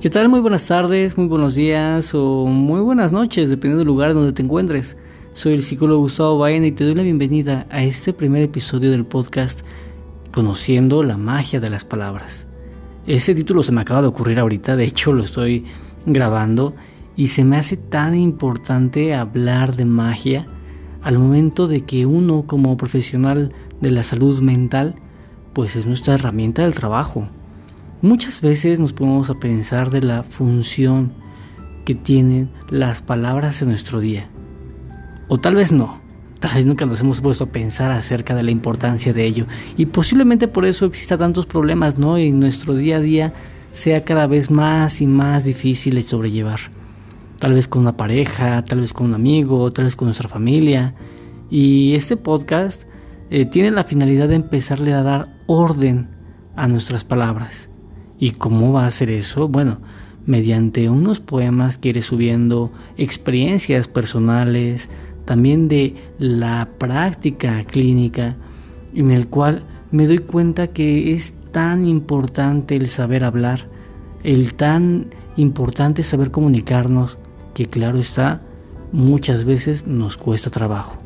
¿Qué tal? Muy buenas tardes, muy buenos días o muy buenas noches, dependiendo del lugar donde te encuentres. Soy el psicólogo Gustavo Baena y te doy la bienvenida a este primer episodio del podcast Conociendo la magia de las palabras. Ese título se me acaba de ocurrir ahorita, de hecho lo estoy grabando y se me hace tan importante hablar de magia al momento de que uno como profesional de la salud mental pues es nuestra herramienta del trabajo Muchas veces nos ponemos a pensar de la función que tienen las palabras en nuestro día. O tal vez no. Tal vez nunca nos hemos puesto a pensar acerca de la importancia de ello. Y posiblemente por eso exista tantos problemas, ¿no? Y nuestro día a día sea cada vez más y más difícil de sobrellevar. Tal vez con una pareja, tal vez con un amigo, tal vez con nuestra familia. Y este podcast eh, tiene la finalidad de empezarle a dar orden a nuestras palabras ¿Y cómo va a hacer eso? Bueno, mediante unos poemas que iré subiendo, experiencias personales, también de la práctica clínica, en el cual me doy cuenta que es tan importante el saber hablar, el tan importante saber comunicarnos, que claro está, muchas veces nos cuesta trabajo.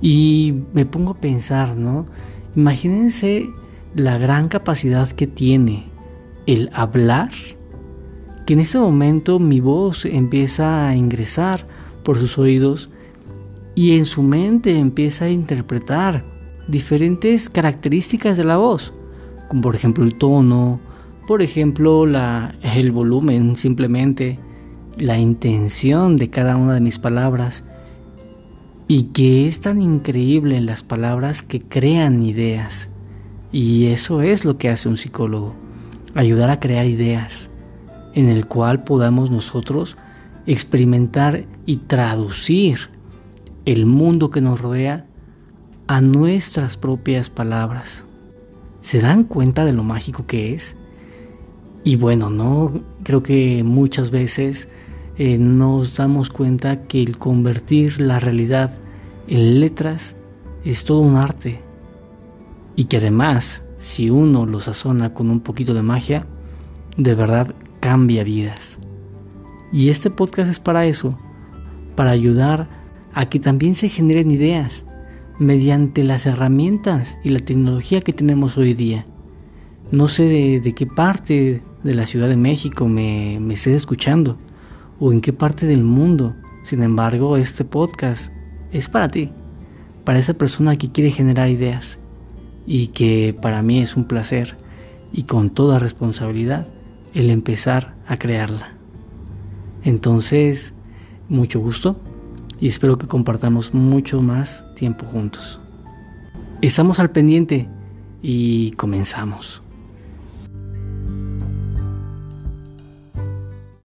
Y me pongo a pensar, ¿no? Imagínense la gran capacidad que tiene el hablar, que en ese momento mi voz empieza a ingresar por sus oídos y en su mente empieza a interpretar diferentes características de la voz, como por ejemplo el tono, por ejemplo la, el volumen simplemente, la intención de cada una de mis palabras y que es tan increíble las palabras que crean ideas. Y eso es lo que hace un psicólogo ayudar a crear ideas en el cual podamos nosotros experimentar y traducir el mundo que nos rodea a nuestras propias palabras. ¿Se dan cuenta de lo mágico que es? Y bueno, no creo que muchas veces eh, nos damos cuenta que el convertir la realidad en letras es todo un arte y que además si uno lo sazona con un poquito de magia, de verdad cambia vidas. Y este podcast es para eso, para ayudar a que también se generen ideas mediante las herramientas y la tecnología que tenemos hoy día. No sé de, qué parte de la Ciudad de México me, me estés escuchando o en qué parte del mundo. Sin embargo, este podcast es para ti, para esa persona que quiere generar ideas y que para mí es un placer y con toda responsabilidad el empezar a crearla. Entonces, mucho gusto y espero que compartamos mucho más tiempo juntos. Estamos al pendiente y comenzamos.